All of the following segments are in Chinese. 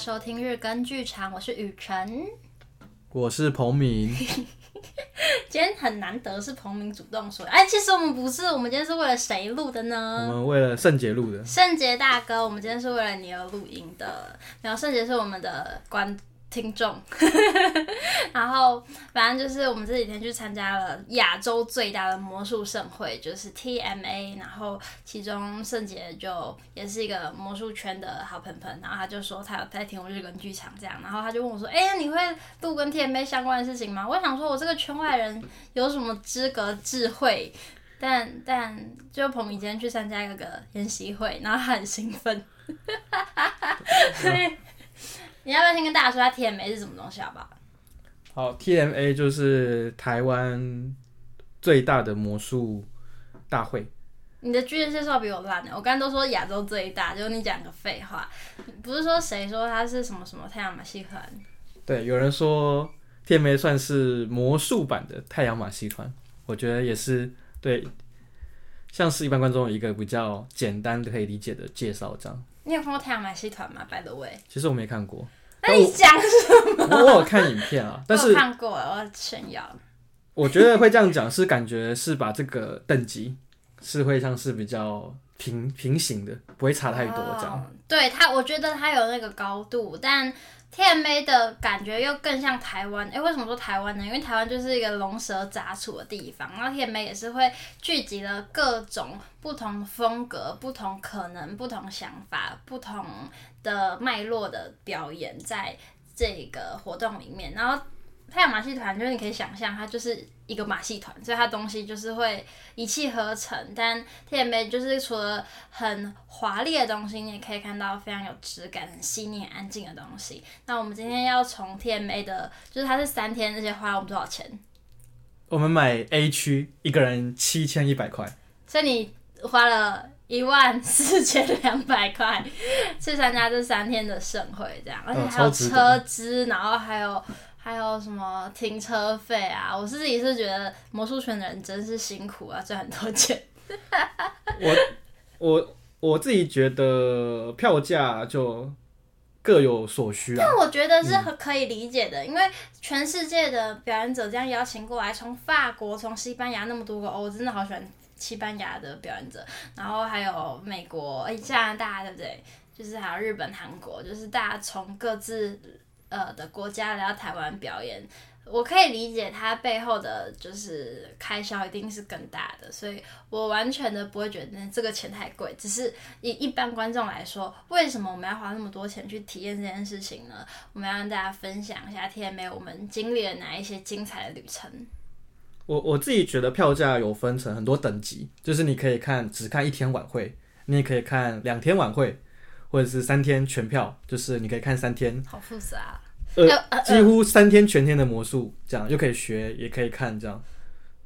收听日更剧场，我是雨辰，我是彭明。今天很难得是彭明主动说，哎，其实我们不是，我们今天是为了谁录的呢？我们为了圣杰录的。圣杰大哥，我们今天是为了你而录音的。然后圣杰是我们的关。听众，然后反正就是我们这几天去参加了亚洲最大的魔术盛会，就是 TMA。然后其中圣杰就也是一个魔术圈的好朋朋，然后他就说他有在听我日更剧场这样，然后他就问我说：“哎、欸，你会录跟 TMA 相关的事情吗？”我想说，我这个圈外人有什么资格智慧？但但就彭明今天去参加一个研习会，然后他很兴奋，所以。你要不要先跟大家说下 TMA 是什么东西，好不好？好，TMA 就是台湾最大的魔术大会。你的剧介绍比我烂呢，我刚刚都说亚洲最大，就你讲个废话。不是说谁说它是什么什么太阳马戏团？对，有人说 TMA 算是魔术版的太阳马戏团，我觉得也是对，像是一般观众一个比较简单的可以理解的介绍这样。你有看过太阳马戏团吗？By the way，其实我没看过。那你讲什么？我，我有看影片啊，但是我看过，我要炫耀。我觉得会这样讲，是感觉是把这个等级是会像是比较平平行的，不会差太多这样。Oh, 对他，我觉得他有那个高度，但。TMA 的感觉又更像台湾，哎、为什么说台湾呢？因为台湾就是一个龙蛇杂处的地方，然后 TMA 也是会聚集了各种不同风格、不同可能、不同想法、不同的脉络的表演，在这个活动里面，然后。太阳马戏团就是你可以想象，它就是一个马戏团，所以它东西就是会一气呵成。但 TMA 就是除了很华丽的东西，你也可以看到非常有质感、很细腻、安静的东西。那我们今天要从 TMA 的，就是它是三天，这些花了我们多少钱？我们买 A 区，一个人七千一百块。所以你花了一万四千两百块去参加这三天的盛会，这样，而且还有车资，然后还有。还有什么停车费啊？我自己是觉得魔术圈的人真是辛苦啊，赚很多钱。我我我自己觉得票价就各有所需啊。但我觉得是可以理解的，嗯、因为全世界的表演者这样邀请过来，从法国、从西班牙那么多个，我真的好喜欢西班牙的表演者。然后还有美国、诶加拿大，对不对？就是还有日本、韩国，就是大家从各自。呃的国家来到台湾表演，我可以理解它背后的就是开销一定是更大的，所以我完全的不会觉得这个钱太贵。只是以一般观众来说，为什么我们要花那么多钱去体验这件事情呢？我们要让大家分享一下 TMA 我们经历了哪一些精彩的旅程。我我自己觉得票价有分成很多等级，就是你可以看只看一天晚会，你也可以看两天晚会。或者是三天全票，就是你可以看三天，好复杂，呃，几乎三天全天的魔术，这样又可以学，也可以看，这样。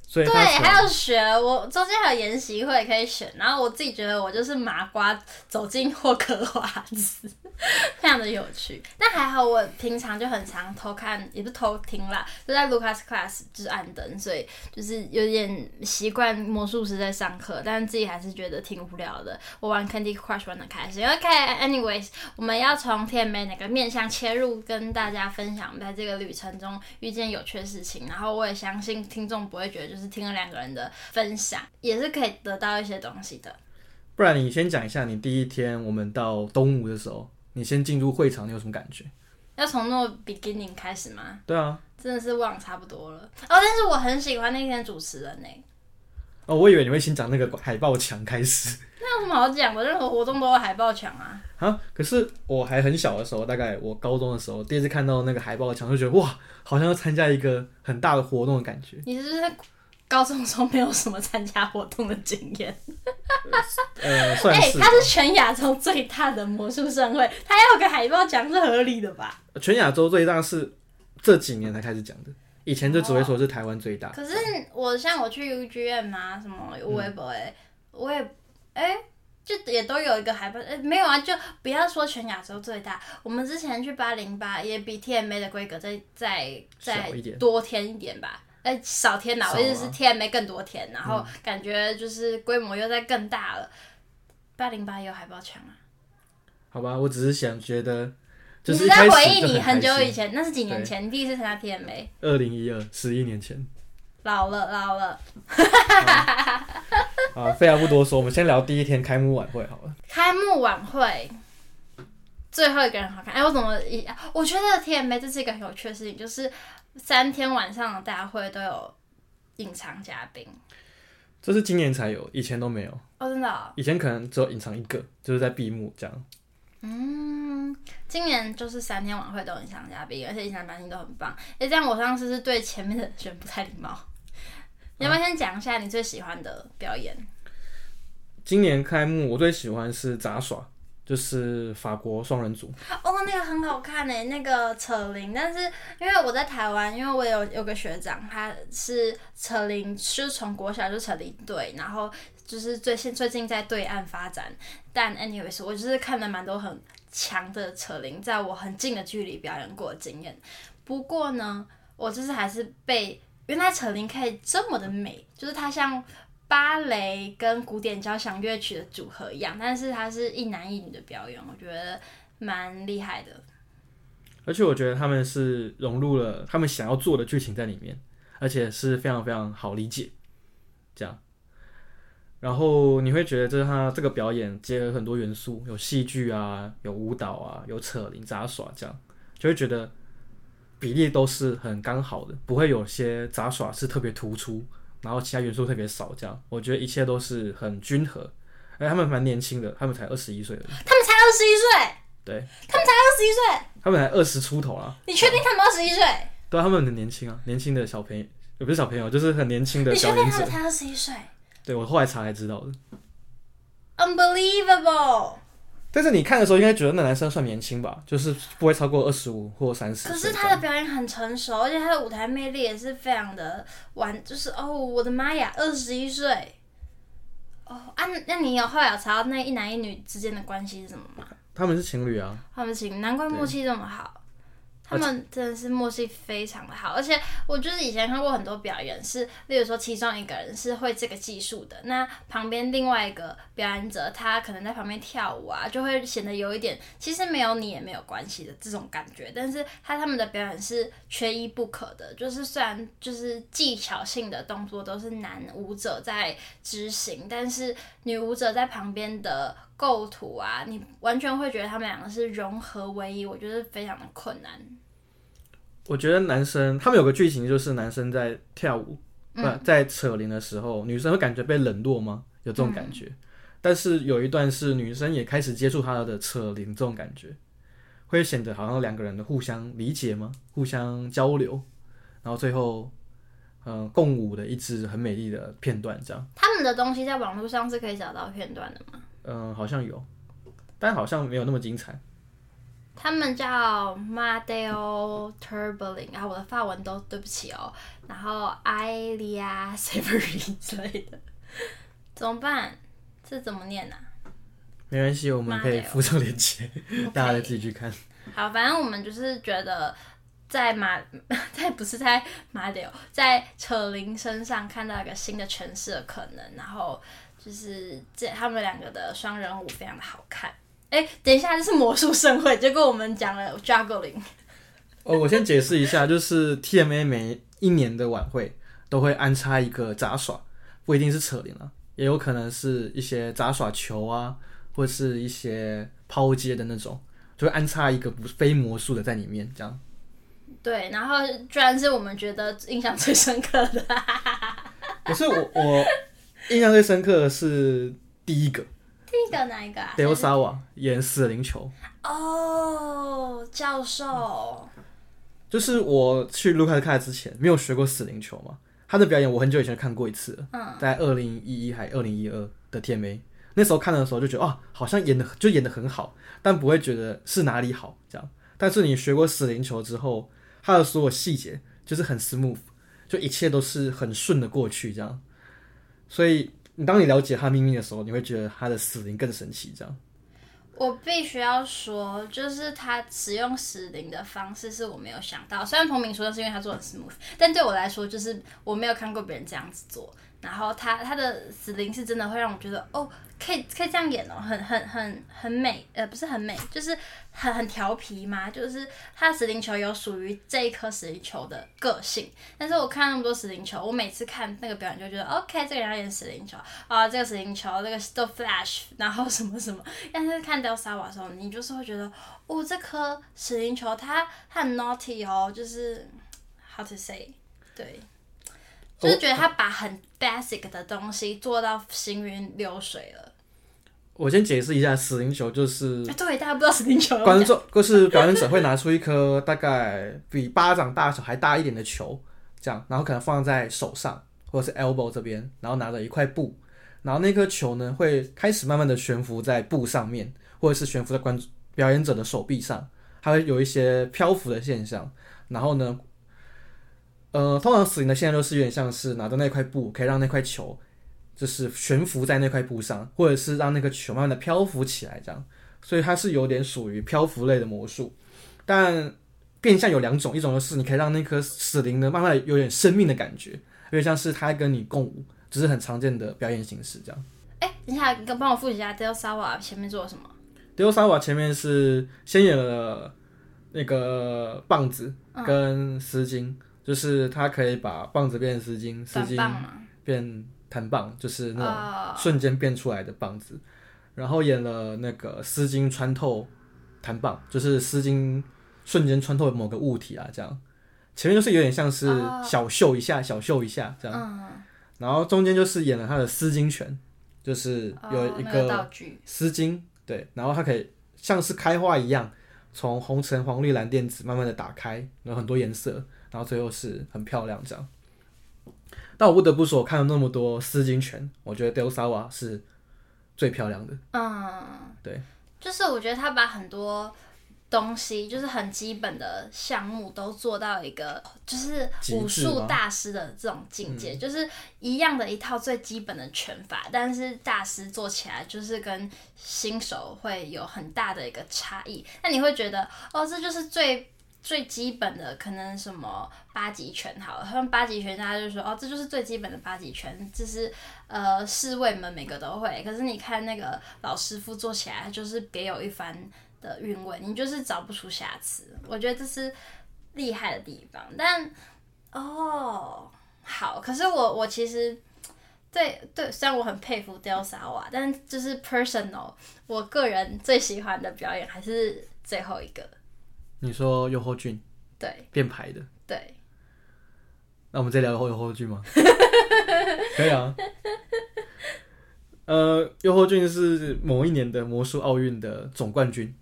所以对，还要学，我中间还有研习会可以选，然后我自己觉得我就是麻瓜走进霍格华兹，非常的有趣。但还好我平常就很常偷看，也不偷听啦，就在 Lucas Class 就是暗灯，所以就是有点习惯魔术师在上课，但是自己还是觉得挺无聊的。我玩 Candy Crush 玩的开心。OK，anyways，我们要从 TMA 哪个面向切入，跟大家分享在这个旅程中遇见有趣的事情。然后我也相信听众不会觉得就是。听了两个人的分享，也是可以得到一些东西的。不然你先讲一下，你第一天我们到东吴的时候，你先进入会场，你有什么感觉？要从那 beginning 开始吗？对啊，真的是忘差不多了。哦，但是我很喜欢那天主持人呢。哦，我以为你会先讲那个海报墙开始。那有什么好讲的？任何活动都有海报墙啊。啊，可是我还很小的时候，大概我高中的时候，第一次看到那个海报墙，就觉得哇，好像要参加一个很大的活动的感觉。你是不是？高中时候没有什么参加活动的经验，呃，算是。它、欸、是全亚洲最大的魔术盛会，他要有个海报奖是合理的吧？全亚洲最大是这几年才开始讲的，以前就只会说是台湾最大。可是我像我去 UGM 啊，什么微博哎，我也哎、欸，就也都有一个海报，哎、欸，没有啊，就不要说全亚洲最大，我们之前去八零八也比 TMA 的规格再再再多添一点吧。哎，少天哪！我意思是 TMA 更多天，然后感觉就是规模又在更大了。八零八也有海报墙啊？好吧，我只是想觉得，就你是在回忆你很久以前，那是几年前？第一次参加 TMA？二零一二，十一年前。老了，老了。啊，废话不多说，我们先聊第一天开幕晚会好了。开幕晚会最后一个人好看。哎、欸，我怎么一？我觉得 TMA 这是一个很有趣的事情，就是三天晚上的大会都有隐藏嘉宾。这是今年才有，以前都没有。哦，真的、哦？以前可能只有隐藏一个，就是在闭幕这样。嗯，今年就是三天晚会都有隐藏嘉宾，而且隐藏嘉宾都很棒。哎、欸，这样我上次是对前面的人不太礼貌。你要不要先讲一下你最喜欢的表演？今年开幕，我最喜欢是杂耍，就是法国双人组。哦，那个很好看诶，那个扯铃。但是因为我在台湾，因为我有有个学长，他是扯铃，是从国小就扯铃队，然后就是最近最近在对岸发展。但 anyways，我就是看了蛮多很强的扯铃，在我很近的距离表演过的经验。不过呢，我就是还是被。原来扯铃可以这么的美，就是它像芭蕾跟古典交响乐曲的组合一样，但是它是一男一女的表演，我觉得蛮厉害的。而且我觉得他们是融入了他们想要做的剧情在里面，而且是非常非常好理解，这样。然后你会觉得这是他这个表演结合很多元素，有戏剧啊，有舞蹈啊，有扯铃、杂耍，这样就会觉得。比例都是很刚好的，不会有些杂耍是特别突出，然后其他元素特别少。这样，我觉得一切都是很均衡。哎，他们蛮年轻的，他们才二十一岁而已。他们才二十一岁？对，他们才二十一岁？他们才二十出头啊。你确定他们二十一岁？对，他们很年轻啊，年轻的小朋友，也不是小朋友，就是很年轻的表演者。你确定他们才二十一岁？对，我后来查才知道的。Unbelievable！但是你看的时候，应该觉得那男生算年轻吧，就是不会超过二十五或三十。可是他的表演很成熟，而且他的舞台魅力也是非常的完，就是哦，我的妈呀，二十一岁！哦啊，那你有后来有查到那一男一女之间的关系是什么吗？他们是情侣啊。他们是情侣，难怪默契这么好。他们真的是默契非常的好，而且我就是以前看过很多表演，是例如说其中一个人是会这个技术的，那旁边另外一个表演者他可能在旁边跳舞啊，就会显得有一点其实没有你也没有关系的这种感觉，但是他他们的表演是缺一不可的，就是虽然就是技巧性的动作都是男舞者在执行，但是女舞者在旁边的构图啊，你完全会觉得他们两个是融合为一，我觉得非常的困难。我觉得男生他们有个剧情，就是男生在跳舞，嗯、不在扯铃的时候，女生会感觉被冷落吗？有这种感觉。嗯、但是有一段是女生也开始接触他的扯铃，这种感觉会显得好像两个人的互相理解吗？互相交流，然后最后嗯、呃、共舞的一支很美丽的片段，这样。他们的东西在网络上是可以找到片段的吗？嗯、呃，好像有，但好像没有那么精彩。他们叫 Madeo Turbling，然后我的法文都对不起哦。然后 Ilia Severin 之类的，怎么办？这怎么念呢、啊？没关系，我们可以附上链接大家再自己去看。好，反正我们就是觉得在马，在不是在 Madeo，在扯铃身上看到一个新的诠释的可能。然后就是这他们两个的双人舞非常的好看。哎、欸，等一下，这是魔术盛会，结果我们讲了 juggling。哦，我先解释一下，就是 TMA 每一年的晚会都会安插一个杂耍，不一定是扯铃啊，也有可能是一些杂耍球啊，或是一些抛接的那种，就会安插一个不非魔术的在里面，这样。对，然后居然是我们觉得印象最深刻的。可是我我印象最深刻的是第一个。第一个哪一个啊？德奥萨瓦演死灵球。哦，oh, 教授，就是我去卢卡斯看之前没有学过死灵球嘛，他的表演我很久以前看过一次了，嗯，在二零一一还二零一二的 TMA，那时候看的时候就觉得啊，好像演的就演的很好，但不会觉得是哪里好这样，但是你学过死灵球之后，他的所有细节就是很 smooth，就一切都是很顺的过去这样，所以。你当你了解他秘密的时候，你会觉得他的死灵更神奇。这样，我必须要说，就是他使用死灵的方式是我没有想到。虽然彭明说的是因为他做的 smooth，但对我来说，就是我没有看过别人这样子做。然后他他的死灵是真的会让我觉得哦。可以可以这样演哦，很很很很美，呃，不是很美，就是很很调皮嘛。就是他的死灵球有属于这一颗死灵球的个性，但是我看那么多死灵球，我每次看那个表演就觉得，OK，这个人要演死灵球啊，这个死灵球，这个都 Flash，然后什么什么。但是看 Del Sawa 的时候，你就是会觉得，哦，这颗死灵球它它很 naughty 哦，就是 how to say，对，就是觉得他把很 basic 的东西做到行云流水了。我先解释一下，死灵球就是，对，大家不知道死灵球。观众就是表演者会拿出一颗大概比巴掌大小还大一点的球，这样，然后可能放在手上或者是 elbow 这边，然后拿着一块布，然后那颗球呢会开始慢慢的悬浮在布上面，或者是悬浮在观表演者的手臂上，它会有一些漂浮的现象。然后呢，呃，通常死灵的现在都是有点像是拿着那块布，可以让那块球。就是悬浮在那块布上，或者是让那个球慢慢的漂浮起来，这样，所以它是有点属于漂浮类的魔术。但变相有两种，一种就是你可以让那颗死灵呢慢慢有点生命的感觉，有点像是它跟你共舞，只是很常见的表演形式这样。哎、欸，等一下，帮我复习一下，Del Sawa 前面做了什么？Del Sawa 前面是先演了那个棒子跟丝巾，嗯、就是他可以把棒子变成丝巾，丝巾变。弹棒就是那种瞬间变出来的棒子，oh. 然后演了那个丝巾穿透弹棒，就是丝巾瞬间穿透某个物体啊，这样。前面就是有点像是小秀一下，oh. 小秀一下这样。Oh. 然后中间就是演了他的丝巾拳，就是有一个丝巾，对，然后它可以像是开花一样，从红橙黄绿蓝靛紫慢慢的打开，有很多颜色，然后最后是很漂亮这样。但我不得不说，我看了那么多丝巾拳，我觉得 Del Sawa 是最漂亮的。嗯，对，就是我觉得他把很多东西，就是很基本的项目都做到一个，就是武术大师的这种境界，就是一样的一套最基本的拳法，但是大师做起来就是跟新手会有很大的一个差异。那你会觉得，哦，这就是最。最基本的可能什么八极拳好了，他们八极拳大家就说哦，这就是最基本的八极拳，这是呃侍卫们每个都会。可是你看那个老师傅做起来就是别有一番的韵味，你就是找不出瑕疵。我觉得这是厉害的地方。但哦好，可是我我其实对对，虽然我很佩服 Del Sawa，但就是 personal，我个人最喜欢的表演还是最后一个。你说右后俊，对，变牌的，对。那我们再聊后右后俊吗？可以啊。呃，右后俊是某一年的魔术奥运的总冠军，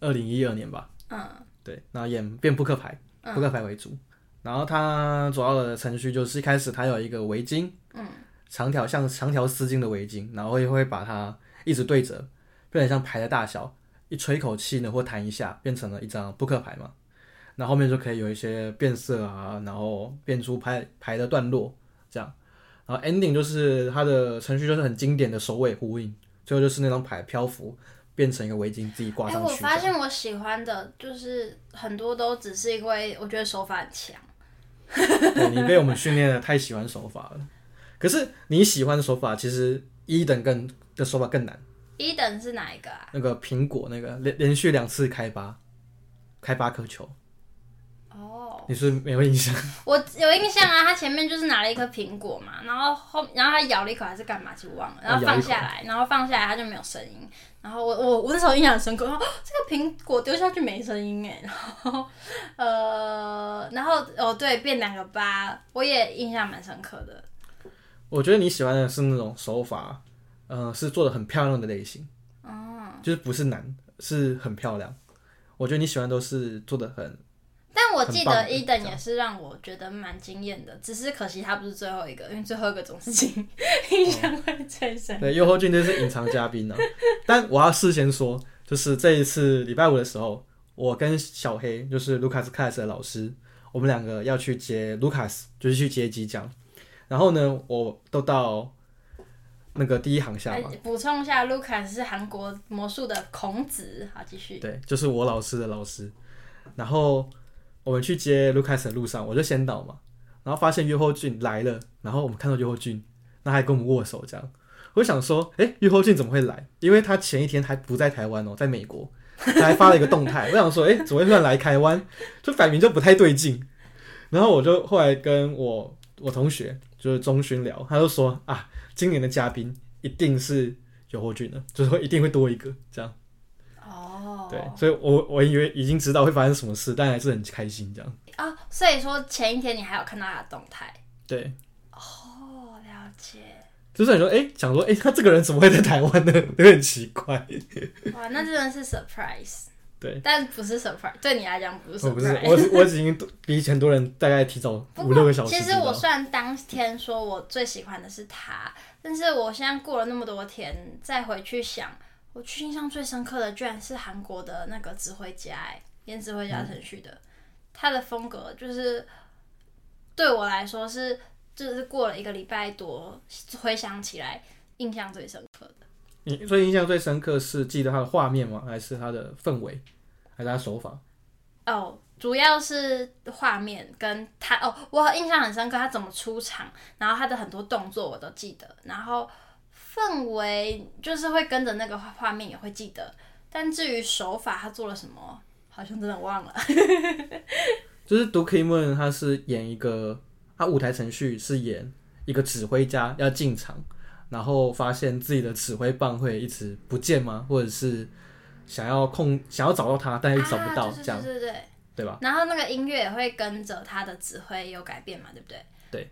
二零一二年吧。嗯。对，那演变扑克牌，扑克牌为主。嗯、然后他主要的程序就是一开始他有一个围巾，嗯，长条像长条丝巾的围巾，然后也会把它一直对折，变成像牌的大小。一吹口气呢，或弹一下，变成了一张扑克牌嘛。那后面就可以有一些变色啊，然后变出牌牌的段落，这样。然后 ending 就是它的程序就是很经典的首尾呼应，最后就是那张牌漂浮变成一个围巾，自己挂上去。欸，我发现我喜欢的就是很多都只是因为我觉得手法很强。对，你被我们训练的太喜欢手法了。可是你喜欢的手法，其实一等更的手法更难。一等是哪一个啊？那个苹果，那个连连续两次开八，开八颗球。哦，oh. 你是，是没有印象？我有印象啊，他前面就是拿了一颗苹果嘛，然后后然后他咬了一口还是干嘛就忘了，然后放下来，然后放下来他就没有声音。然后我我我那时候印象很深刻，哦，这个苹果丢下去没声音哎，然后呃，然后哦对，变两个八，我也印象蛮深刻的。我觉得你喜欢的是那种手法。呃，是做的很漂亮的类型，哦，就是不是难，是很漂亮。我觉得你喜欢都是做的很，但我记得一等也是让我觉得蛮惊艳的，只是可惜他不是最后一个，因为最后一个总是 印印象会最深。对，右后俊就是隐藏嘉宾呢。但我要事先说，就是这一次礼拜五的时候，我跟小黑，就是 Lucas Class 的老师，我们两个要去接卢卡斯就是去接机奖。然后呢，我都到。那个第一行下嘛，补充一下，Lucas 是韩国魔术的孔子。好，继续。对，就是我老师的老师。然后我们去接 Lucas 的路上，我就先到嘛，然后发现约后俊来了，然后我们看到约后俊，那还跟我们握手这样。我想说，哎、欸，玉后俊怎么会来？因为他前一天还不在台湾哦，在美国，他还发了一个动态。我想说，哎、欸，怎么会突然来台湾？就摆明就不太对劲。然后我就后来跟我我同学就是中勋聊，他就说啊，今年的嘉宾一定是有霍俊的，就是会一定会多一个这样。哦，对，所以我我以为已经知道会发生什么事，但还是很开心这样。啊、哦，所以说前一天你还有看到他的动态？对。哦，了解。就是你说，哎、欸，想说，哎、欸，他这个人怎么会在台湾呢？有点奇怪。哇，那真的是 surprise。对，但不是 surprise，对你来讲不是 surprise。我不是，我我已经比很多人大概提早五六个小时。其实我虽然当天说我最喜欢的是他，但是我现在过了那么多天，再回去想，我去印象最深刻的居然是韩国的那个指挥家，哎，演指挥家程序的，嗯、他的风格就是对我来说是，就是过了一个礼拜多，回想起来印象最深刻的。你最印象最深刻是记得他的画面吗？还是他的氛围，还是他手法？哦，主要是画面跟他哦，我印象很深刻，他怎么出场，然后他的很多动作我都记得，然后氛围就是会跟着那个画面也会记得，但至于手法他做了什么，好像真的忘了。就是《Do Ki Moon》，他是演一个，他舞台程序是演一个指挥家要进场。然后发现自己的指挥棒会一直不见吗？或者是想要控，想要找到它，但又找不到，啊、这样对对对，对吧？然后那个音乐也会跟着他的指挥有改变嘛，对不对？对。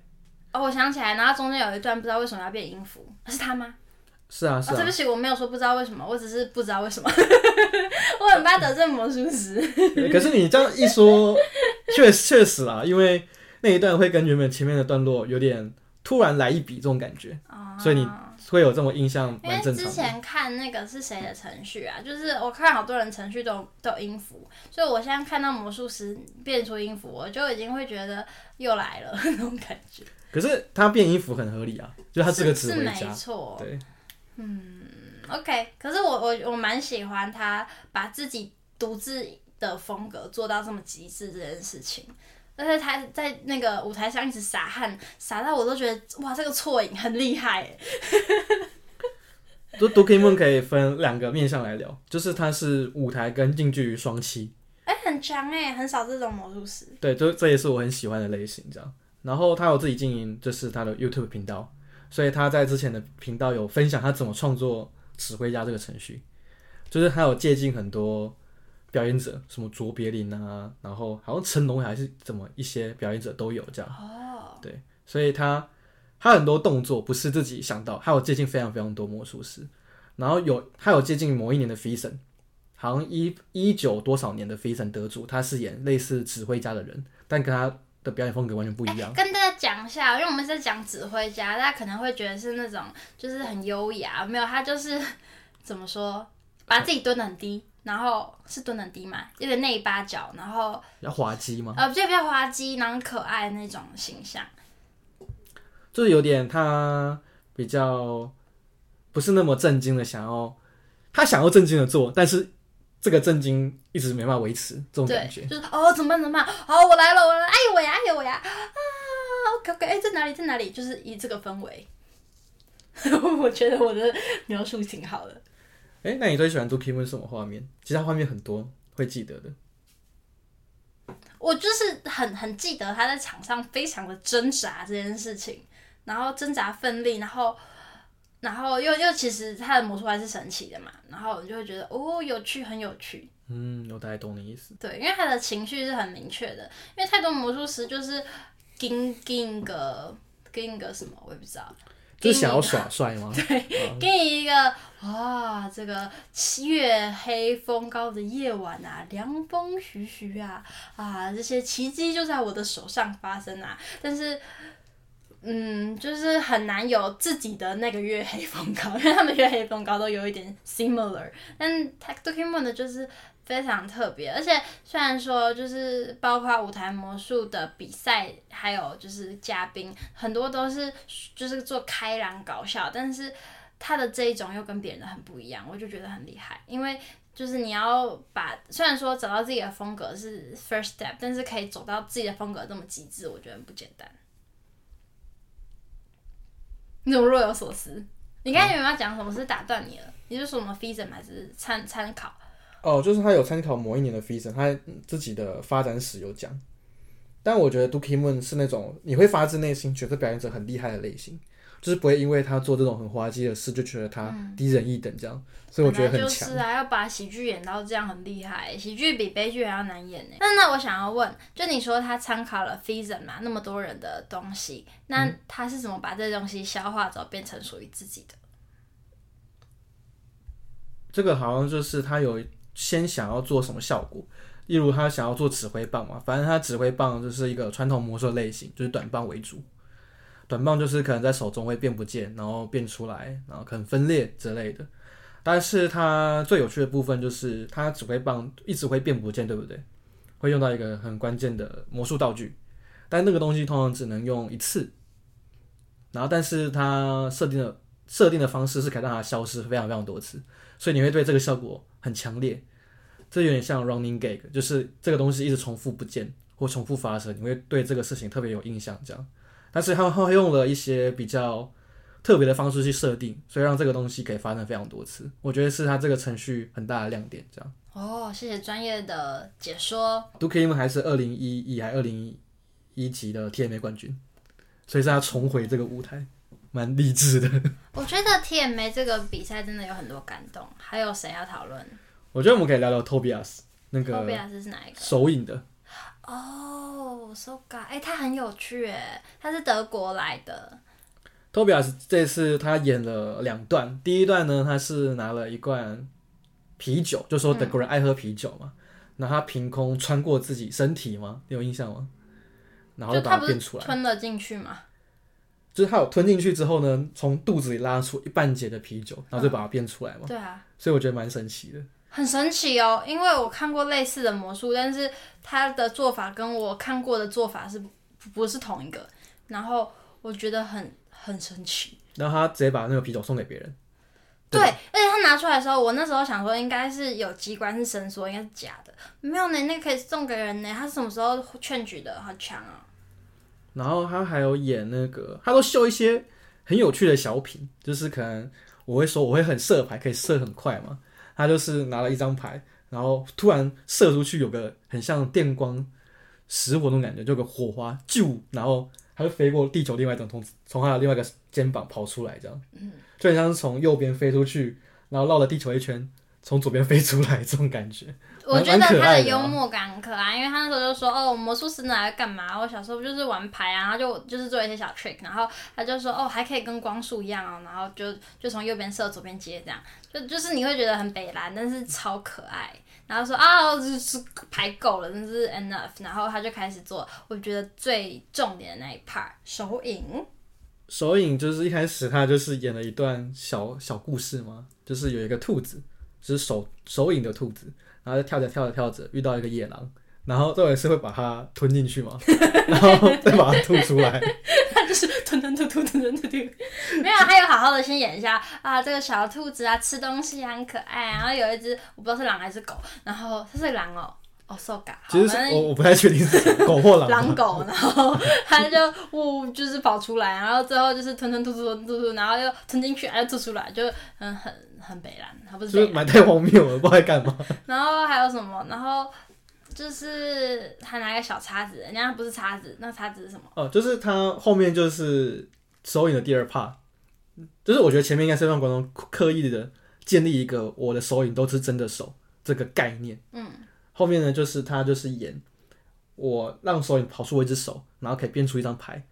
哦，我想起来，然后中间有一段不知道为什么要变音符，是他吗？是啊，是啊。哦、对不起，我没有说不知道为什么，我只是不知道为什么。我很怕得罪魔术师。可是你这样一说，确确实啊，因为那一段会跟原本前面的段落有点。突然来一笔这种感觉，哦、所以你会有这种印象，蛮正常的。因为之前看那个是谁的程序啊？就是我看好多人程序都都有音符，所以我现在看到魔术师变出音符，我就已经会觉得又来了那种感觉。可是他变音符很合理啊，就他是个指挥家，是没错。对，嗯，OK。可是我我我蛮喜欢他把自己独自的风格做到这么极致这件事情。而且他在那个舞台上一直洒汗，洒到我都觉得哇，这个错影很厉害。都 Do Ki Moon 可以分两个面向来聊，就是他是舞台跟近距离双栖。哎、欸，很强哎，很少这种魔术师。对，这这也是我很喜欢的类型，这样。然后他有自己经营，就是他的 YouTube 频道，所以他在之前的频道有分享他怎么创作指挥家这个程序，就是他有借鉴很多。表演者什么卓别林啊，然后好像成龙还是怎么一些表演者都有这样。哦，对，所以他他很多动作不是自己想到，还有接近非常非常多魔术师，然后有他有接近某一年的 FISM，好像一一九多少年的 FISM 得主，他是演类似指挥家的人，但跟他的表演风格完全不一样。跟大家讲一下，因为我们在讲指挥家，大家可能会觉得是那种就是很优雅，没有，他就是怎么说，把自己蹲得很低。然后是蹲很低嘛，有点内八角，然后比较滑稽吗？呃，就比较滑稽，然后可爱的那种形象，就是有点他比较不是那么震惊的想要，他想要震惊的做，但是这个震惊一直没办法维持这种感觉，就是哦，怎么办怎么办？好，我来了，我来了，哎呦我呀，哎呦我呀，啊，OK OK，哎，在哪里在哪里？就是以这个氛围，我觉得我的描述挺好的。哎，那你最喜欢 Do Ki Moon 什么画面？其实他画面很多，会记得的。我就是很很记得他在场上非常的挣扎这件事情，然后挣扎奋力，然后然后又又其实他的魔术还是神奇的嘛，然后你就会觉得哦，有趣，很有趣。嗯，我大概懂你意思。对，因为他的情绪是很明确的，因为太多魔术师就是跟跟个跟个什么，我也不知道。就是想要耍帅吗？对，给你一个哇，这个月黑风高的夜晚啊，凉风徐徐啊，啊，这些奇迹就在我的手上发生啊！但是，嗯，就是很难有自己的那个月黑风高，因为他们月黑风高都有一点 similar，但他 Do Ki Moon 的就是。非常特别，而且虽然说就是包括舞台魔术的比赛，还有就是嘉宾，很多都是就是做开朗搞笑，但是他的这一种又跟别人的很不一样，我就觉得很厉害。因为就是你要把虽然说找到自己的风格是 first step，但是可以走到自己的风格这么极致，我觉得很不简单。你怎么若有所思？你刚才有没有讲什么？是打断你了？你是说什么 FISM 还是参参考？哦，就是他有参考某一年的 f i s o n 他自己的发展史有讲。但我觉得 Dooky Moon 是那种你会发自内心觉得表演者很厉害的类型。就是不会因为他做这种很滑稽的事就觉得他低人一等这样，嗯、所以我觉得很强。就是啊，要把喜剧演到这样很厉害，喜剧比悲剧还要难演呢。那那我想要问，就你说他参考了 f i s o n 嘛，那么多人的东西，那他是怎么把这东西消化走，变成属于自己的？这个好像就是他有先想要做什么效果，例如他想要做指挥棒嘛，反正他指挥棒就是一个传统魔术类型，就是短棒为主。短棒就是可能在手中会变不见，然后变出来，然后可能分裂之类的。但是它最有趣的部分就是它指挥棒一直会变不见，对不对？会用到一个很关键的魔术道具，但那个东西通常只能用一次。然后，但是它设定的设定的方式是可以让它消失非常非常多次，所以你会对这个效果很强烈。这有点像 running gag，就是这个东西一直重复不见或重复发生，你会对这个事情特别有印象，这样。但是他会用了一些比较特别的方式去设定，所以让这个东西可以发生非常多次。我觉得是他这个程序很大的亮点。这样哦，谢谢专业的解说。Dooky Moon 还是二零一一还二零一级的 TMA 冠军，所以是他重回这个舞台，蛮励志的。我觉得 TMA 这个比赛真的有很多感动。还有谁要讨论？我觉得我们可以聊聊 Tobias 那个 Tobias 是哪一个？手影的。哦，so ga，哎，他很有趣，哎，他是德国来的。Tobias 这次他演了两段，第一段呢，他是拿了一罐啤酒，就说德国人爱喝啤酒嘛，那、嗯、他凭空穿过自己身体吗？你有印象吗？然后就把它变出来，吞了进去嘛？就是他有吞进去之后呢，从肚子里拉出一半截的啤酒，然后就把它变出来嘛？对啊，所以我觉得蛮神奇的。很神奇哦，因为我看过类似的魔术，但是他的做法跟我看过的做法是不是同一个？然后我觉得很很神奇。然后他直接把那个啤酒送给别人。对，对，而且他拿出来的时候，我那时候想说应该是有机关是伸缩，应该是假的。没有呢，那个可以送给人呢。他什么时候劝举的？好强啊！然后他还有演那个，他都秀一些很有趣的小品，就是可能我会说我会很射牌，可以射很快嘛。他就是拿了一张牌，然后突然射出去，有个很像电光石火那种感觉，就有个火花，就，然后他就飞过地球另外一种从从他的另外一个肩膀跑出来，这样，嗯，就很像是从右边飞出去，然后绕了地球一圈，从左边飞出来这种感觉。我觉得他的幽默感很可爱，因为他那时候就说：“哦，魔术师拿来干嘛？我小时候不就是玩牌啊，然后就就是做一些小 trick，然后他就说：哦，还可以跟光束一样哦，然后就就从右边射，左边接，这样就就是你会觉得很北蓝，但是超可爱。然后说啊，就是牌够了，真是 enough。然后他就开始做，我觉得最重点的那一 part 手影。手影就是一开始他就是演了一段小小故事嘛，就是有一个兔子，就是手手影的兔子。”然后就跳着跳着跳着遇到一个野狼，然后这回是会把它吞进去嘛，然后再把它吐出来。他就是吞吞吐吐吞吞吐吐。没有，他有好好的先演一下啊，这个小兔子啊吃东西很可爱，然后有一只我不知道是狼还是狗，然后它是狼哦，哦，so ga。其实我我不太确定是狗或狼。狼狗，然后它就呜就是跑出来，然后最后就是吞吞吐吐吞吐吐，然后又吞进去，又吐出来，就嗯很。很北蓝，他不是，是蛮太荒谬了，不知道在干嘛。然后还有什么？然后就是他拿个小叉子，人家不是叉子，那叉子是什么？哦，就是他后面就是手影的第二 part，就是我觉得前面应该是让观众刻意的建立一个我的手影都是真的手这个概念。嗯，后面呢就是他就是演我让手影跑出我一只手，然后可以变出一张牌，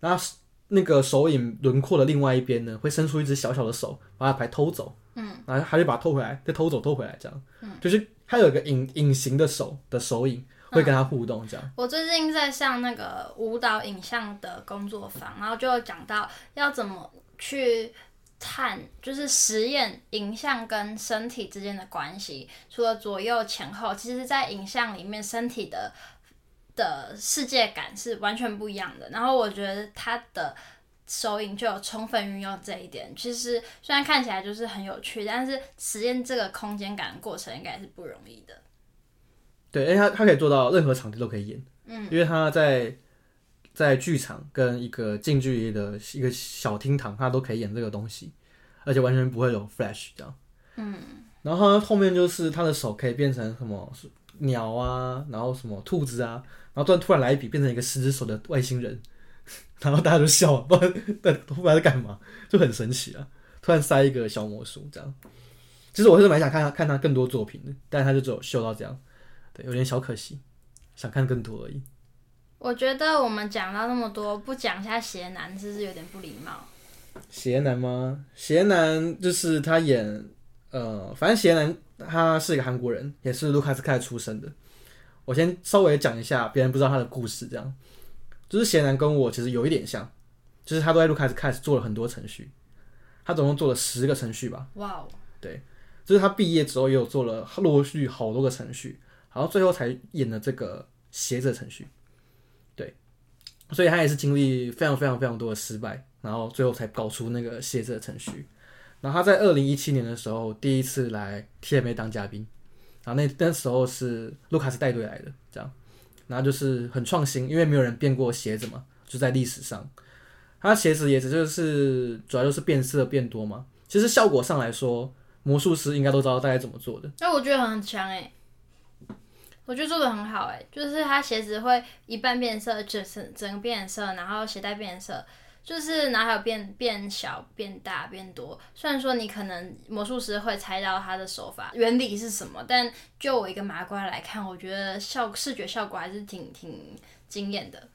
然后那个手影轮廓的另外一边呢会伸出一只小小的手，把他牌偷走。嗯，然后还得把它偷回来，再偷走偷回来，这样，嗯，就是它有一个隐隐形的手的手影会跟他互动，这样。我最近在上那个舞蹈影像的工作坊，然后就讲到要怎么去探，就是实验影像跟身体之间的关系，除了左右前后，其实在影像里面身体的的世界感是完全不一样的。然后我觉得它的。手影就有充分运用这一点，其实虽然看起来就是很有趣，但是实验这个空间感的过程应该是不容易的。对，因为他他可以做到任何场地都可以演，嗯，因为他在在剧场跟一个近距离的一个小厅堂，他都可以演这个东西，而且完全不会有 flash 这样。嗯，然后后面就是他的手可以变成什么鸟啊，然后什么兔子啊，然后突然突然来一笔变成一个十只手的外星人，然后大家就笑了，不知道在不知道在干嘛，就很神奇啊！突然塞一个小魔术这样，其实我是蛮想看他看他更多作品的，但是他就只有秀到这样，对，有点小可惜。想看更多而已。我觉得我们讲到那么多，不讲一下邪男，是不是有点不礼貌？邪男吗？邪男就是他演，呃，反正邪男他是一个韩国人，也是卢卡斯凯出身的。我先稍微讲一下，别人不知道他的故事，这样。就是显然跟我其实有一点像，就是他都在卢卡斯凯做了很多程序，他总共做了十个程序吧。哇哦。对，就是他毕业之后也有做了陆续好多个程序。然后最后才演了这个邪者程序，对，所以他也是经历非常非常非常多的失败，然后最后才搞出那个邪者程序。然后他在二零一七年的时候第一次来 TMA 当嘉宾，然后那那时候是卢卡斯带队来的，然后就是很创新，因为没有人变过鞋子嘛，就在历史上，它鞋子也只就是主要就是变色变多嘛，其实效果上来说，魔术师应该都知道大概怎么做的。那我觉得很强诶。我觉得做的很好哎，就是它鞋子会一半变色，整整个变色，然后鞋带变色，就是然后还有变变小、变大、变多。虽然说你可能魔术师会猜到他的手法原理是什么，但就我一个麻瓜来看，我觉得效视觉效果还是挺挺惊艳的。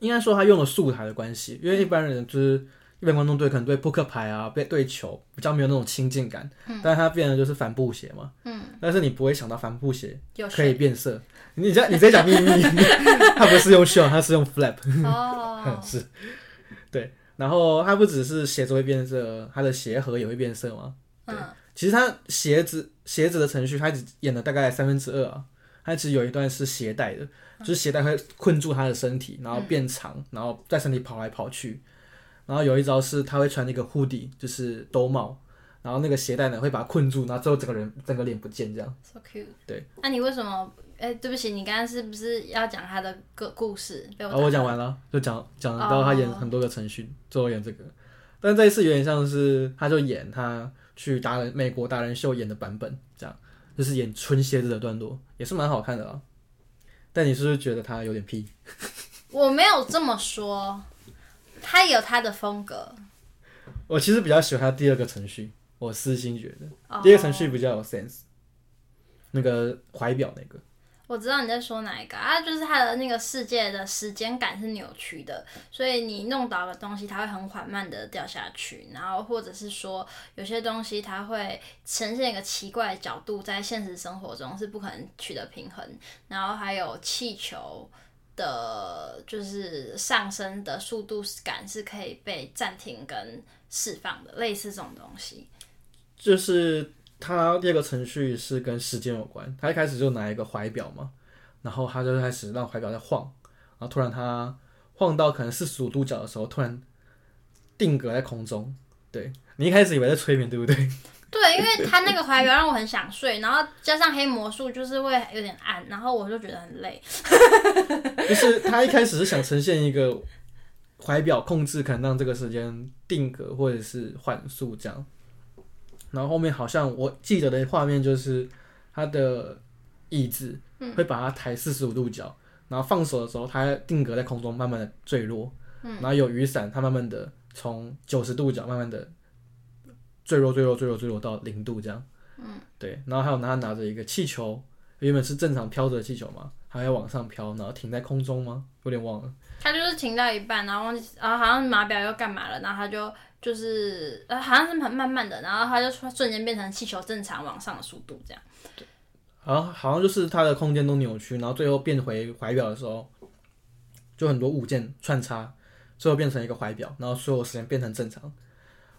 应该说他用了素材的关系，因为一般人就是。一般观众对可能对扑克牌啊，对对球比较没有那种亲近感，嗯、但是他变的就是帆布鞋嘛，嗯，但是你不会想到帆布鞋可以变色，你这你直接讲秘密，它不是用 show，它是用 flap，哦，是，对，然后它不只是鞋子会变色，它的鞋盒也会变色嘛，对，嗯、其实它鞋子鞋子的程序，它只演了大概三分之二啊，它其实有一段是鞋带的，就是鞋带会困住它的身体，然后变长，嗯、然后在身体跑来跑去。然后有一招是他会穿那个 hoodie，就是兜帽，然后那个鞋带呢会把他困住，然后最后整个人整个脸不见这样。So cute。对。那、啊、你为什么？哎，对不起，你刚刚是不是要讲他的个故事？被我、哦、我讲完了，就讲讲到他演很多个程序，最后、oh. 演这个。但这一次有点像是，他就演他去达人美国达人秀演的版本，这样就是演春蝎子的段落，也是蛮好看的啊。但你是不是觉得他有点屁？我没有这么说。他有他的风格，我其实比较喜欢他第二个程序，我私心觉得、oh. 第二个程序比较有 sense。那个怀表那个，我知道你在说哪一个啊，就是他的那个世界的时间感是扭曲的，所以你弄倒的东西，它会很缓慢的掉下去，然后或者是说有些东西它会呈现一个奇怪的角度，在现实生活中是不可能取得平衡，然后还有气球。的，就是上升的速度感是可以被暂停跟释放的，类似这种东西。就是他第二个程序是跟时间有关，他一开始就拿一个怀表嘛，然后他就开始让怀表在晃，然后突然他晃到可能四十五度角的时候，突然定格在空中。对，你一开始以为在催眠，对不对？对，因为他那个怀表让我很想睡，然后加上黑魔术就是会有点暗，然后我就觉得很累。就是他一开始是想呈现一个怀表控制，可能让这个时间定格或者是缓速这样，然后后面好像我记得的画面就是他的椅子会把它抬四十五度角，然后放手的时候它定格在空中，慢慢的坠落，然后有雨伞，它慢慢的从九十度角慢慢的。坠落，坠落，坠落，坠落到零度这样。嗯，对。然后还有他拿着一个气球，原本是正常飘着的气球嘛，还要往上飘，然后停在空中吗？有点忘了。他就是停到一半，然后忘记，然后好像码表又干嘛了，然后他就就是呃，好像是很慢慢的，然后它就瞬间变成气球正常往上的速度这样。对。好像好像就是它的空间都扭曲，然后最后变回怀表的时候，就很多物件穿插，最后变成一个怀表，然后所有时间变成正常。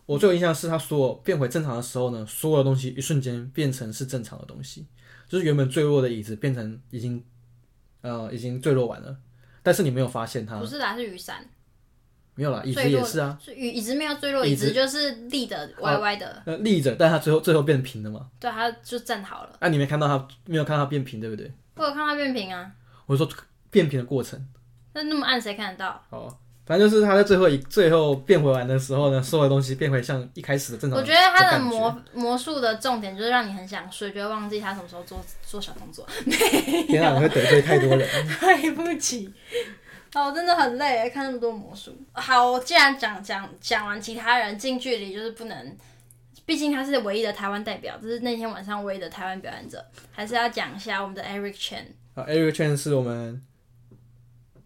我最有印象是它所有变回正常的时候呢，所有的东西一瞬间变成是正常的东西，就是原本坠落的椅子变成已经，呃，已经坠落完了，但是你没有发现它。不是啦，是雨伞。没有啦，椅子也是啊。椅椅子没有坠落，椅子就是立的歪歪的。呃，立着，但它最后最后变平了嘛？对，它就站好了。那，你没看到它，没有看到它变平，对不对？我有看到它变平啊。我说变平的过程。那那么暗谁看得到？哦。反正就是他在最后一最后变回来的时候呢，所有东西变回像一开始的正常的。我觉得他的魔魔术的重点就是让你很想睡，觉得忘记他什么时候做做小动作。天啊，你会得罪太多人。对不起，哦，真的很累，看那么多魔术。好，我既然讲讲讲完其他人，近距离就是不能，毕竟他是唯一的台湾代表，这是那天晚上唯一的台湾表演者，还是要讲一下我们的 Eric Chen。啊，Eric Chen 是我们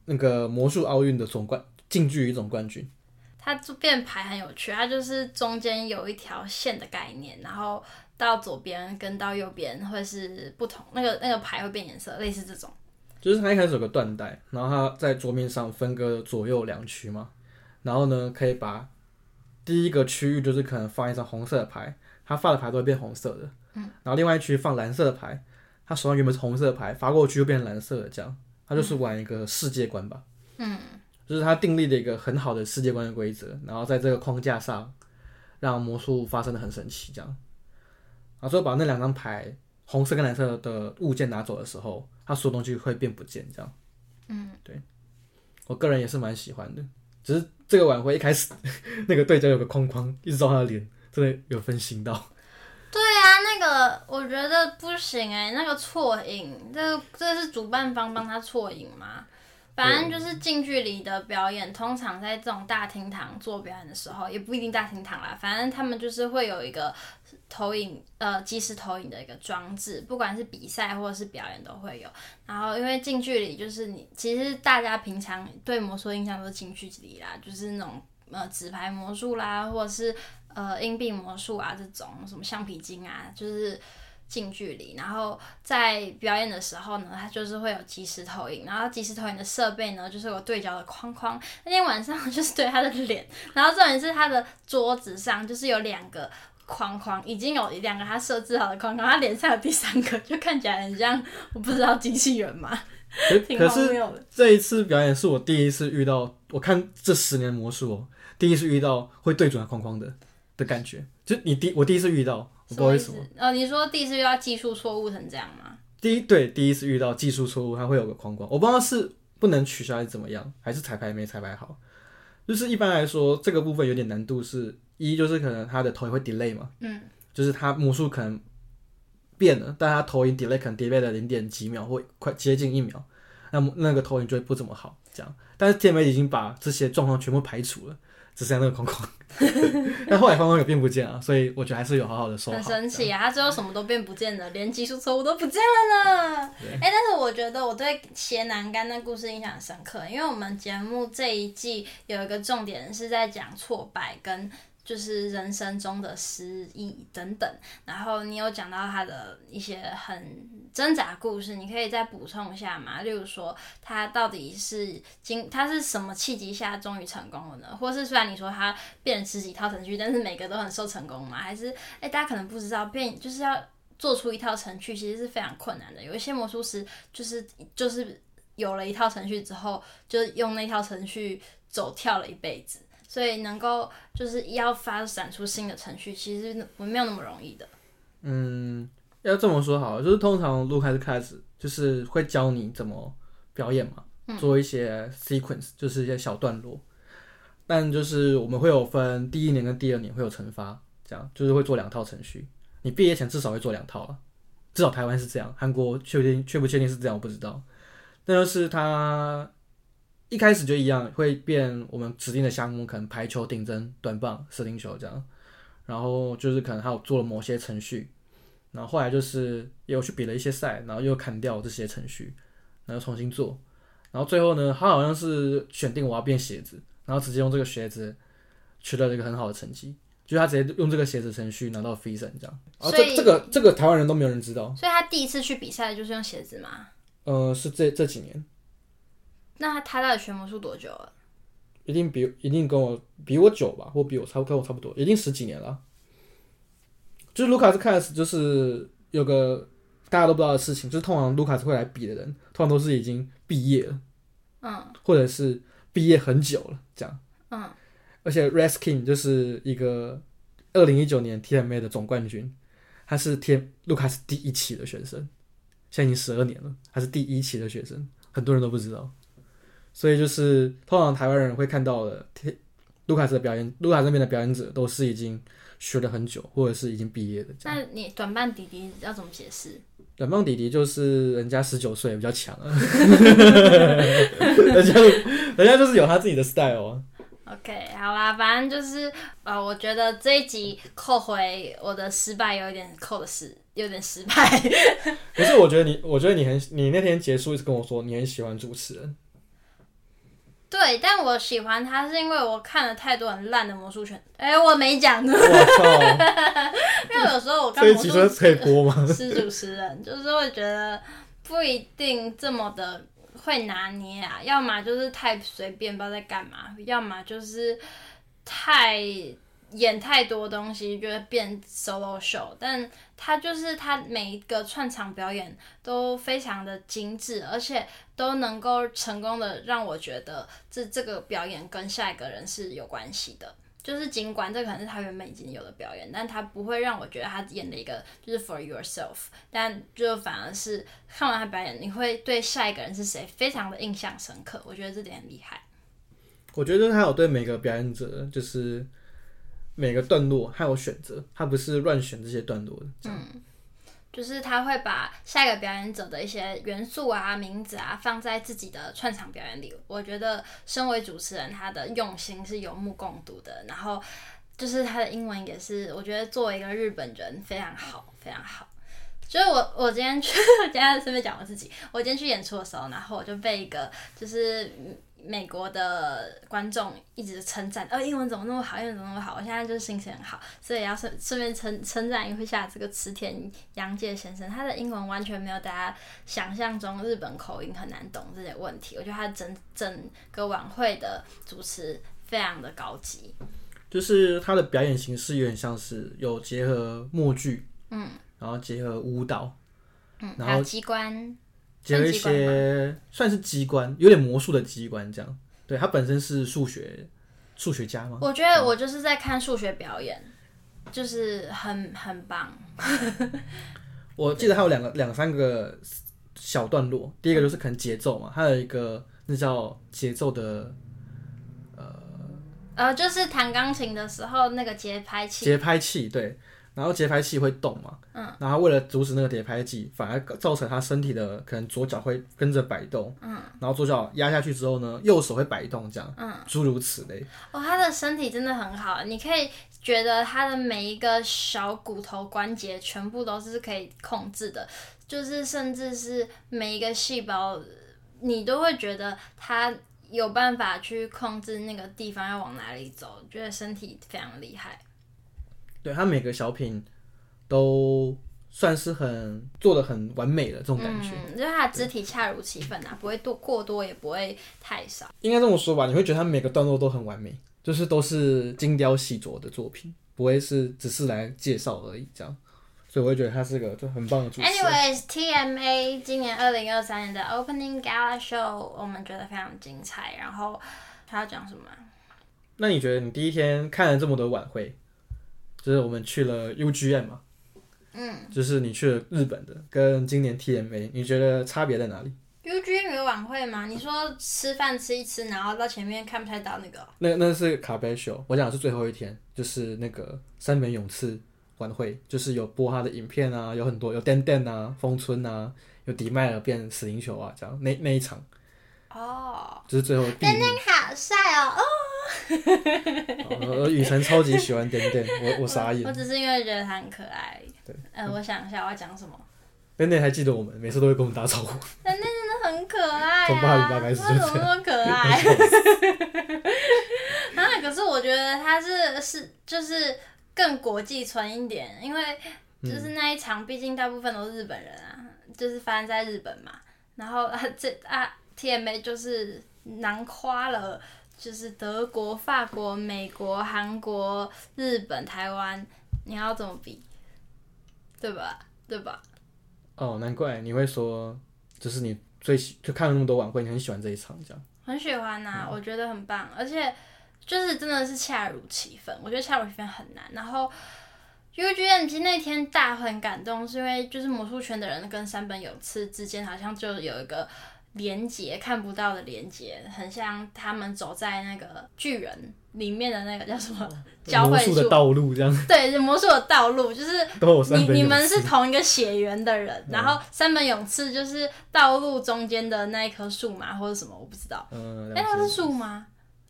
那个魔术奥运的总冠。近距离总冠军，它这变牌很有趣，他就是中间有一条线的概念，然后到左边跟到右边会是不同，那个那个牌会变颜色，类似这种。就是它一开始有个缎带，然后它在桌面上分割左右两区嘛，然后呢可以把第一个区域就是可能放一张红色的牌，他发的牌都会变红色的，嗯，然后另外一区放蓝色的牌，他手上原本是红色的牌，发过去就变成蓝色的，这样，他就是玩一个世界观吧，嗯。就是他订立了一个很好的世界观的规则，然后在这个框架上，让魔术发生的很神奇，这样。然后最后把那两张牌，红色跟蓝色的物件拿走的时候，它所有东西会变不见，这样。嗯，对。我个人也是蛮喜欢的，只是这个晚会一开始 那个对角有个框框，一直照他的脸，真的有分心到。对啊，那个我觉得不行哎、欸，那个错影，这个这个是主办方帮他错影吗？反正就是近距离的表演，通常在这种大厅堂做表演的时候，也不一定大厅堂啦。反正他们就是会有一个投影，呃，即时投影的一个装置，不管是比赛或者是表演都会有。然后因为近距离，就是你其实大家平常对魔术印象都是近距离啦，就是那种呃纸牌魔术啦，或者是呃硬币魔术啊这种什么橡皮筋啊，就是。近距离，然后在表演的时候呢，它就是会有即时投影，然后即时投影的设备呢，就是有对焦的框框。那天晚上 就是对他的脸，然后重点是他的桌子上就是有两个框框，已经有两个他设置好的框框，他脸上有第三个，就看起来很像我不知道机器人嘛。可，是这一次表演是我第一次遇到，我看这十年魔术哦，第一次遇到会对准的框框的的感觉，就你第我第一次遇到。我不好意思，呃，你说第一次遇到技术错误成这样吗？第一对，第一次遇到技术错误，它会有个框框，我不知道是不能取消还是怎么样，还是彩排没彩排好。就是一般来说，这个部分有点难度是，是一就是可能它的投影会 delay 嘛，嗯，就是它魔术可能变了，但它投影 delay 可能 delay 了零点几秒或快接近一秒，那么那个投影就会不怎么好，这样。但是 TMA 已经把这些状况全部排除了。只剩下那个框框，但后来框框也变不见了，所以我觉得还是有好好的收好。很神奇啊，他最后什么都变不见了，连技术错误都不见了呢。哎、欸，但是我觉得我对斜南竿的故事印象很深刻，因为我们节目这一季有一个重点是在讲挫败跟。就是人生中的失意等等，然后你有讲到他的一些很挣扎故事，你可以再补充一下吗？例如说，他到底是经他是什么契机下终于成功了呢？或是虽然你说他变了十几套程序，但是每个都很受成功吗？还是哎，大家可能不知道，变就是要做出一套程序，其实是非常困难的。有一些魔术师就是就是有了一套程序之后，就用那套程序走跳了一辈子。所以能够就是要发展出新的程序，其实没有那么容易的。嗯，要这么说好了，就是通常路开始开始就是会教你怎么表演嘛，嗯、做一些 sequence，就是一些小段落。但就是我们会有分第一年跟第二年会有惩罚，这样就是会做两套程序。你毕业前至少会做两套了，至少台湾是这样，韩国确定确不确定是这样我不知道。那就是他。一开始就一样，会变我们指定的项目，可能排球、顶针、短棒、射钉球这样。然后就是可能还有做了某些程序，然后后来就是也有去比了一些赛，然后又砍掉这些程序，然后重新做。然后最后呢，他好像是选定我要变鞋子，然后直接用这个鞋子取得了一个很好的成绩，就是他直接用这个鞋子程序拿到 FISM 这样。所以这这个这个台湾人都没有人知道。所以他第一次去比赛就是用鞋子吗？呃，是这这几年。那他他到底学魔术多久了？一定比一定跟我比我久吧，或比我差跟我差不多，一定十几年了。就是卢卡斯开始，就是有个大家都不知道的事情，就是通常卢卡斯会来比的人，通常都是已经毕业了，嗯，或者是毕业很久了这样，嗯。而且 Raskin 就是一个二零一九年 TMA 的总冠军，他是天卢卡斯第一期的学生，现在已经十二年了，他是第一期的学生，很多人都不知道。所以就是通常台湾人会看到的卢卡斯的表演，卢卡斯那边的表演者都是已经学了很久，或者是已经毕业的。那你短棒弟弟要怎么解释？短棒弟弟就是人家十九岁比较强啊，人家人家就是有他自己的 style。OK，好啦，反正就是呃，我觉得这一集扣回我的失败有一点扣的失，有点失败。可是我觉得你，我觉得你很，你那天结束一直跟我说你很喜欢主持人。对，但我喜欢他是因为我看了太多很烂的魔术拳。哎、欸，我没讲。我操！因为有时候我看魔术可以播吗？是主持人，就是会觉得不一定这么的。会拿捏啊，要么就是太随便，不知道在干嘛；要么就是太演太多东西，就会变 solo show。但他就是他每一个串场表演都非常的精致，而且都能够成功的让我觉得这这个表演跟下一个人是有关系的。就是尽管这可能是他原本已经有的表演，但他不会让我觉得他演的一个就是 for yourself，但就反而是看完他表演，你会对下一个人是谁非常的印象深刻。我觉得这点很厉害。我觉得他有对每个表演者，就是每个段落他有选择，他不是乱选这些段落的。嗯。就是他会把下一个表演者的一些元素啊、名字啊放在自己的串场表演里。我觉得身为主持人，他的用心是有目共睹的。然后就是他的英文也是，我觉得作为一个日本人非常好，非常好。就是我我今天去，今天顺便讲我自己，我今天去演出的时候，然后我就被一个就是。美国的观众一直称赞，哦，英文怎么那么好，英文怎么那么好？我现在就是心情很好，所以要顺顺便称称赞一下这个池田洋介先生，他的英文完全没有大家想象中日本口音很难懂这些问题。我觉得他整整个晚会的主持非常的高级，就是他的表演形式有点像是有结合默剧，嗯，然后结合舞蹈，嗯，然后机关。结合一些算是机关，有点魔术的机关，这样。对，他本身是数学数学家吗？我觉得我就是在看数学表演，就是很很棒。我记得还有两个两三个小段落，第一个就是可能节奏嘛，还有一个那叫节奏的，呃呃，就是弹钢琴的时候那个节拍器。节拍器，对。然后节拍器会动嘛，嗯，然后为了阻止那个节拍器，反而造成他身体的可能左脚会跟着摆动，嗯，然后左脚压下去之后呢，右手会摆动，这样，嗯，诸如此类。哦，他的身体真的很好，你可以觉得他的每一个小骨头关节全部都是可以控制的，就是甚至是每一个细胞，你都会觉得他有办法去控制那个地方要往哪里走，觉得身体非常厉害。对，他每个小品都算是很做的很完美的这种感觉，嗯，就是他的肢体恰如其分啊，不会多过多，也不会太少。应该这么说吧，你会觉得他每个段落都很完美，就是都是精雕细琢的作品，不会是只是来介绍而已这样。所以我会觉得他是个就很棒的主持人。Anyways，TMA 今年二零二三年的 Opening Gala Show 我们觉得非常精彩。然后他要讲什么？那你觉得你第一天看了这么多晚会？就是我们去了 UGM 嘛，嗯，就是你去了日本的，跟今年 TMA，你觉得差别在哪里？UGM 有晚会吗？你说吃饭吃一吃，然后到前面看不太到那个？那那是卡贝秀，我讲的是最后一天，就是那个三本勇次晚会，就是有播他的影片啊，有很多有电电啊，风村啊，有迪麦尔变死灵球啊，这样那那一场，哦，就是最后电电好帅哦，哦。呃，雨辰超级喜欢点点，我我傻眼。我只是因为觉得他很可爱。对，呃，我想一下我要讲什么。点点还记得我们，每次都会跟我们打招呼。点点真的很可爱啊！从八零八开始就这样。怎么那么可爱？啊，可是我觉得他是是就是更国际村一点，因为就是那一场，毕竟大部分都是日本人啊，就是发生在日本嘛。然后啊，这啊，TMA 就是囊夸了。就是德国、法国、美国、韩国、日本、台湾，你要怎么比？对吧？对吧？哦，难怪你会说，就是你最喜就看了那么多晚会，你很喜欢这一场，这样。很喜欢呐、啊，嗯、我觉得很棒，而且就是真的是恰如其分。我觉得恰如其分很难。然后 UGM 那天大很感动，是因为就是魔术圈的人跟山本有次之间好像就有一个。连接，看不到的连接，很像他们走在那个巨人里面的那个叫什么交汇处的道路这样。对，魔术的道路就是 你你们是同一个血缘的人，嗯、然后三本勇次就是道路中间的那一棵树嘛，或者什么我不知道。嗯，哎，那是树吗？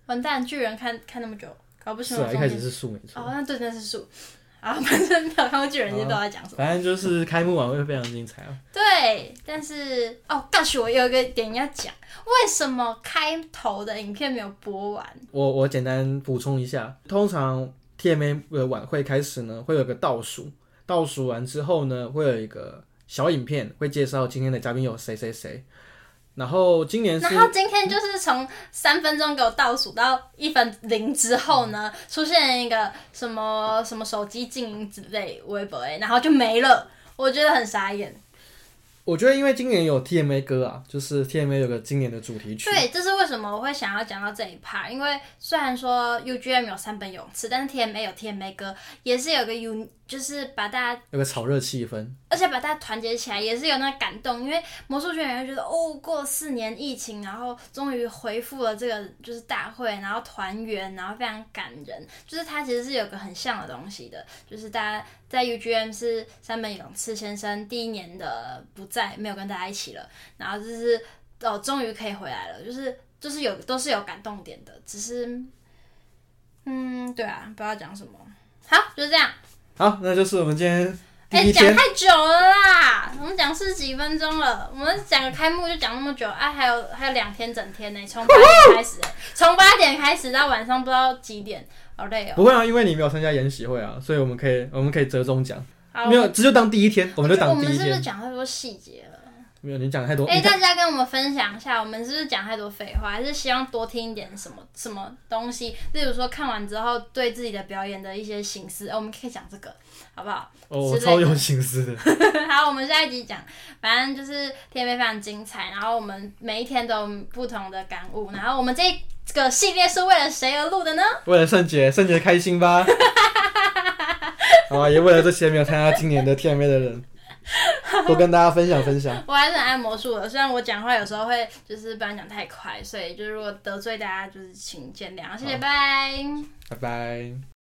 完蛋，巨人看看那么久，搞不清楚。是啊，一开始是树没错。哦，那对，那是树。啊，反正没有看过巨人，就不知道在讲什么。反正就是开幕晚会非常精彩啊。对，但是哦，但是我有一个点要讲，为什么开头的影片没有播完？我我简单补充一下，通常 TMA 的晚会开始呢，会有个倒数，倒数完之后呢，会有一个小影片，会介绍今天的嘉宾有谁谁谁。然后今年是，然后今天就是从三分钟给我倒数到一分零之后呢，出现一个什么什么手机静音之类微博，然后就没了，我觉得很傻眼。我觉得因为今年有 TMA 歌啊，就是 TMA 有个今年的主题曲。对，这是为什么我会想要讲到这一 part，因为虽然说 UGM 有三本泳池，但是 TMA 有 TMA 歌，也是有个 U，就是把大家有个炒热气氛，而且把大家团结起来，也是有那个感动。因为魔术圈人会觉得，哦，过四年疫情，然后终于恢复了这个就是大会，然后团圆，然后非常感人。就是它其实是有个很像的东西的，就是大家在 UGM 是山本勇次先生第一年的不在。没有跟大家一起了，然后就是哦，终于可以回来了，就是就是有都是有感动点的，只是嗯，对啊，不知道讲什么，好，就是这样，好，那就是我们今天哎，讲太久了啦，我们讲四十几分钟了，我们讲个开幕就讲那么久，哎，还有还有两天整天呢，从八点开始，从八点开始到晚上不知道几点，好累哦。不会啊，因为你没有参加研习会啊，所以我们可以我们可以折中讲。没有，这就当第一天，我们就当第一天。我们是不是讲太多细节了？没有，你讲太多。哎，大家跟我们分享一下，我们是不是讲太多废话？还是希望多听一点什么什么东西？例如说看完之后对自己的表演的一些省思，我们可以讲这个，好不好？哦，我超有心思的。好，我们下一集讲，反正就是 TMA 非常精彩，然后我们每一天都有不同的感悟。然后我们这个系列是为了谁而录的呢？为了圣杰，圣杰开心吧。好啊，也为了这些没有参加今年的 TMA 的人，多跟大家分享分享。我还是很爱魔术的，虽然我讲话有时候会就是不然讲太快，所以就是如果得罪大家，就是请见谅。谢谢，拜拜。拜拜。